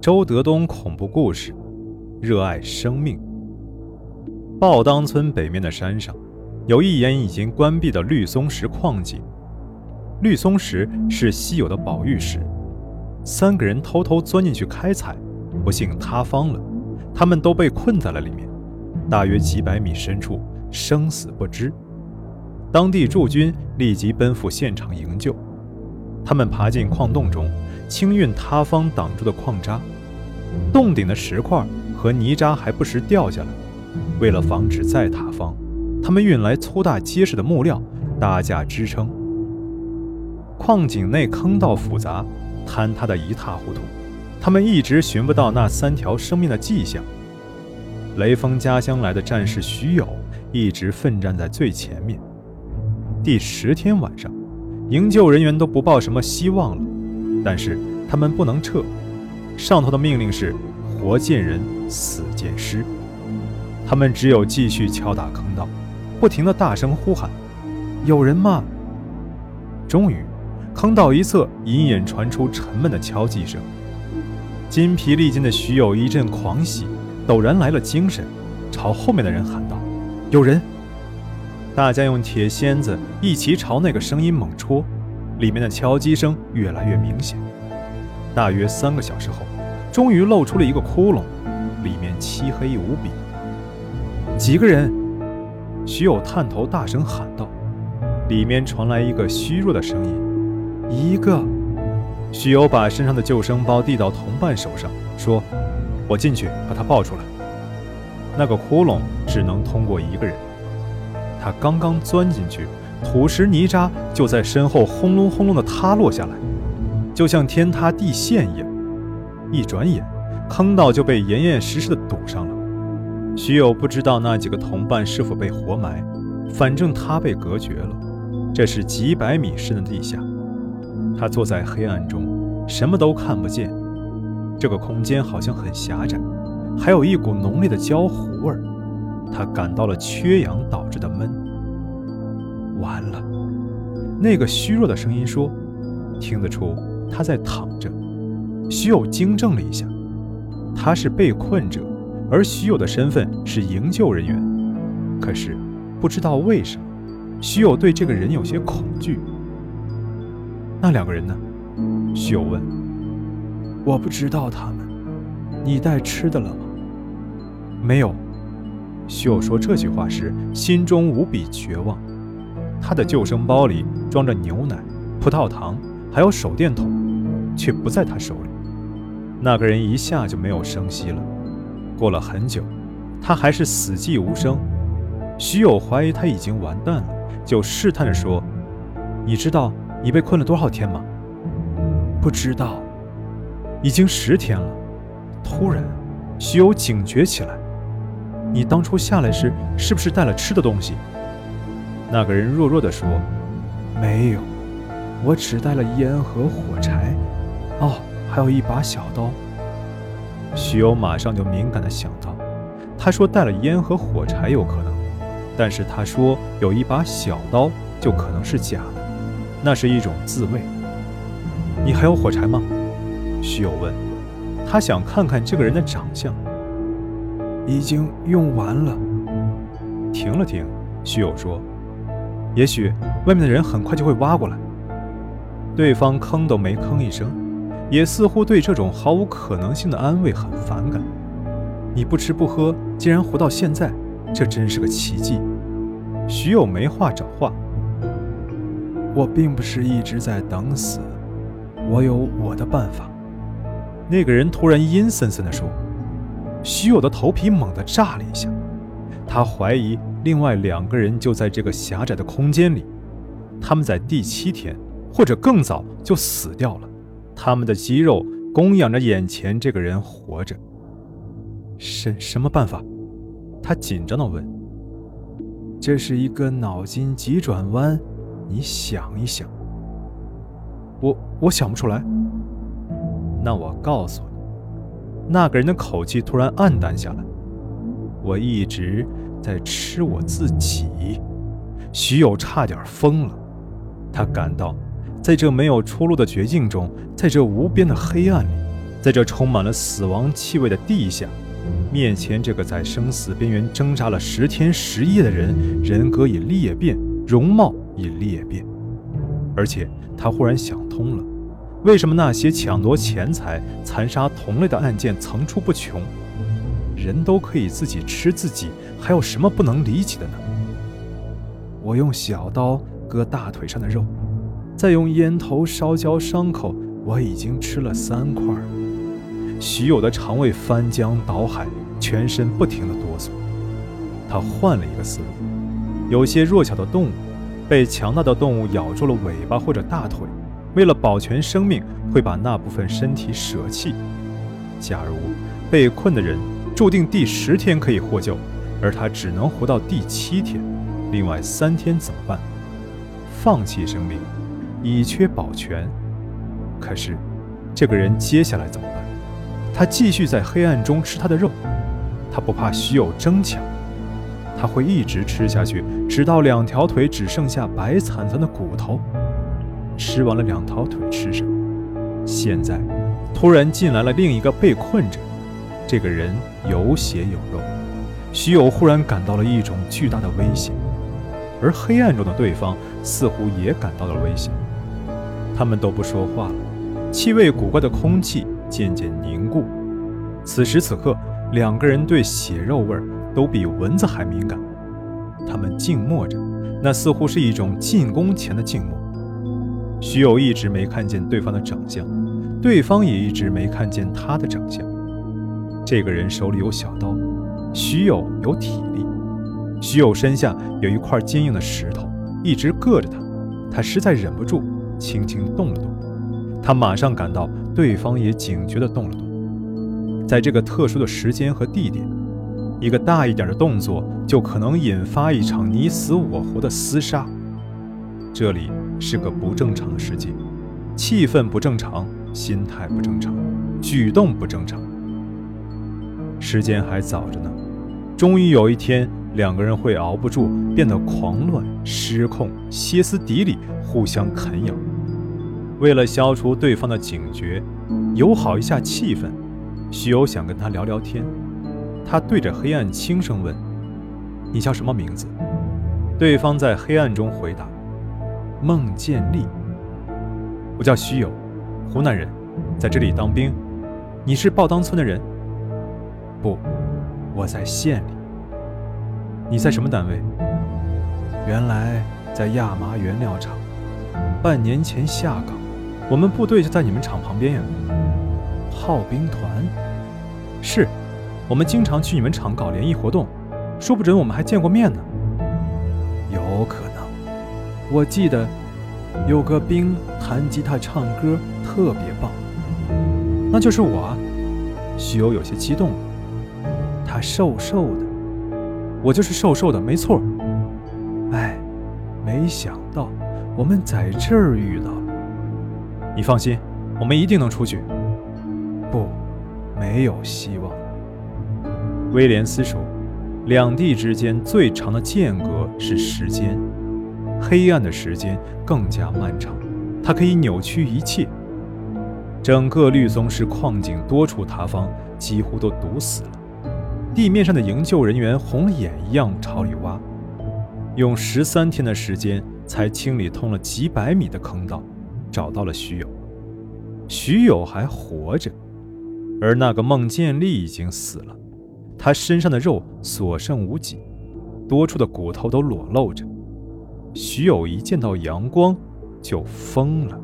周德东恐怖故事，热爱生命。报当村北面的山上，有一眼已经关闭的绿松石矿井。绿松石是稀有的宝玉石。三个人偷偷钻进去开采，不幸塌方了，他们都被困在了里面，大约几百米深处，生死不知。当地驻军立即奔赴现场营救。他们爬进矿洞中，清运塌方挡住的矿渣。洞顶的石块和泥渣还不时掉下来。为了防止再塌方，他们运来粗大结实的木料搭架支撑。矿井内坑道复杂，坍塌得一塌糊涂。他们一直寻不到那三条生命的迹象。雷锋家乡来的战士徐友一直奋战在最前面。第十天晚上。营救人员都不抱什么希望了，但是他们不能撤，上头的命令是活见人，死见尸。他们只有继续敲打坑道，不停地大声呼喊：“有人吗？”终于，坑道一侧隐隐传出沉闷的敲击声。筋疲力尽的徐友一阵狂喜，陡然来了精神，朝后面的人喊道：“有人！”大家用铁锨子一齐朝那个声音猛戳，里面的敲击声越来越明显。大约三个小时后，终于露出了一个窟窿，里面漆黑无比。几个人？徐友探头大声喊道。里面传来一个虚弱的声音：“一个。”徐友把身上的救生包递到同伴手上，说：“我进去把他抱出来。”那个窟窿只能通过一个人。他刚刚钻进去，土石泥渣就在身后轰隆轰隆地塌落下来，就像天塌地陷一样。一转眼，坑道就被严严实实地堵上了。徐友不知道那几个同伴是否被活埋，反正他被隔绝了。这是几百米深的地下，他坐在黑暗中，什么都看不见。这个空间好像很狭窄，还有一股浓烈的焦糊味儿。他感到了缺氧导致的闷。完了，那个虚弱的声音说：“听得出他在躺着。”徐友惊怔了一下，他是被困者，而徐友的身份是营救人员。可是不知道为什么，徐友对这个人有些恐惧。那两个人呢？徐友问。我不知道他们。你带吃的了吗？没有。徐友说这句话时，心中无比绝望。他的救生包里装着牛奶、葡萄糖，还有手电筒，却不在他手里。那个人一下就没有声息了。过了很久，他还是死寂无声。徐友怀疑他已经完蛋了，就试探着说：“你知道你被困了多少天吗？”“不知道，已经十天了。”突然，徐友警觉起来。你当初下来时是不是带了吃的东西？那个人弱弱地说：“没有，我只带了烟和火柴。哦，还有一把小刀。”徐友马上就敏感地想到，他说带了烟和火柴有可能，但是他说有一把小刀就可能是假的，那是一种自卫。你还有火柴吗？徐友问，他想看看这个人的长相。已经用完了。停了停，徐友说：“也许外面的人很快就会挖过来。”对方吭都没吭一声，也似乎对这种毫无可能性的安慰很反感。你不吃不喝，竟然活到现在，这真是个奇迹。徐友没话找话。我并不是一直在等死，我有我的办法。那个人突然阴森森地说。徐友的头皮猛地炸了一下，他怀疑另外两个人就在这个狭窄的空间里，他们在第七天或者更早就死掉了，他们的肌肉供养着眼前这个人活着。什什么办法？他紧张地问。这是一个脑筋急转弯，你想一想。我我想不出来。那我告诉你。那个人的口气突然暗淡下来。我一直在吃我自己。徐友差点疯了。他感到，在这没有出路的绝境中，在这无边的黑暗里，在这充满了死亡气味的地下，面前这个在生死边缘挣扎了十天十夜的人，人格已裂变，容貌已裂变，而且他忽然想通了，为什么那些抢夺钱财、残杀同类的案件层出不穷？人都可以自己吃自己，还有什么不能理解的呢？我用小刀割大腿上的肉，再用烟头烧焦伤口。我已经吃了三块。徐友的肠胃翻江倒海，全身不停的哆嗦。他换了一个思路：有些弱小的动物，被强大的动物咬住了尾巴或者大腿，为了保全生命，会把那部分身体舍弃。假如被困的人。注定第十天可以获救，而他只能活到第七天。另外三天怎么办？放弃生命，以缺保全。可是，这个人接下来怎么办？他继续在黑暗中吃他的肉，他不怕徐有争抢，他会一直吃下去，直到两条腿只剩下白惨惨的骨头。吃完了两条腿，吃什么？现在，突然进来了另一个被困者。这个人有血有肉，徐友忽然感到了一种巨大的危险，而黑暗中的对方似乎也感到了危险。他们都不说话了，气味古怪的空气渐渐凝固。此时此刻，两个人对血肉味都比蚊子还敏感。他们静默着，那似乎是一种进攻前的静默。徐友一直没看见对方的长相，对方也一直没看见他的长相。这个人手里有小刀，徐友有体力。徐友身下有一块坚硬的石头，一直硌着他。他实在忍不住，轻轻动了动。他马上感到对方也警觉地动了动。在这个特殊的时间和地点，一个大一点的动作就可能引发一场你死我活的厮杀。这里是个不正常的世界，气氛不正常，心态不正常，举动不正常。时间还早着呢，终于有一天，两个人会熬不住，变得狂乱、失控、歇斯底里，互相啃咬。为了消除对方的警觉，友好一下气氛，徐友想跟他聊聊天。他对着黑暗轻声问：“你叫什么名字？”对方在黑暗中回答：“孟建立。”“我叫徐友，湖南人，在这里当兵。你是报当村的人？”不，我在县里。你在什么单位？原来在亚麻原料厂，半年前下岗。我们部队就在你们厂旁边呀。炮兵团？是，我们经常去你们厂搞联谊活动，说不准我们还见过面呢。有可能。我记得有个兵弹吉他唱歌特别棒。那就是我啊。徐攸有些激动了。他瘦瘦的，我就是瘦瘦的，没错。哎，没想到我们在这儿遇到了。你放心，我们一定能出去。不，没有希望。威廉斯说：“两地之间最长的间隔是时间，黑暗的时间更加漫长，它可以扭曲一切。整个绿松石矿井多处塌方，几乎都堵死了。”地面上的营救人员红了眼一样朝里挖，用十三天的时间才清理通了几百米的坑道，找到了徐友。徐友还活着，而那个孟建立已经死了，他身上的肉所剩无几，多处的骨头都裸露着。徐友一见到阳光就疯了。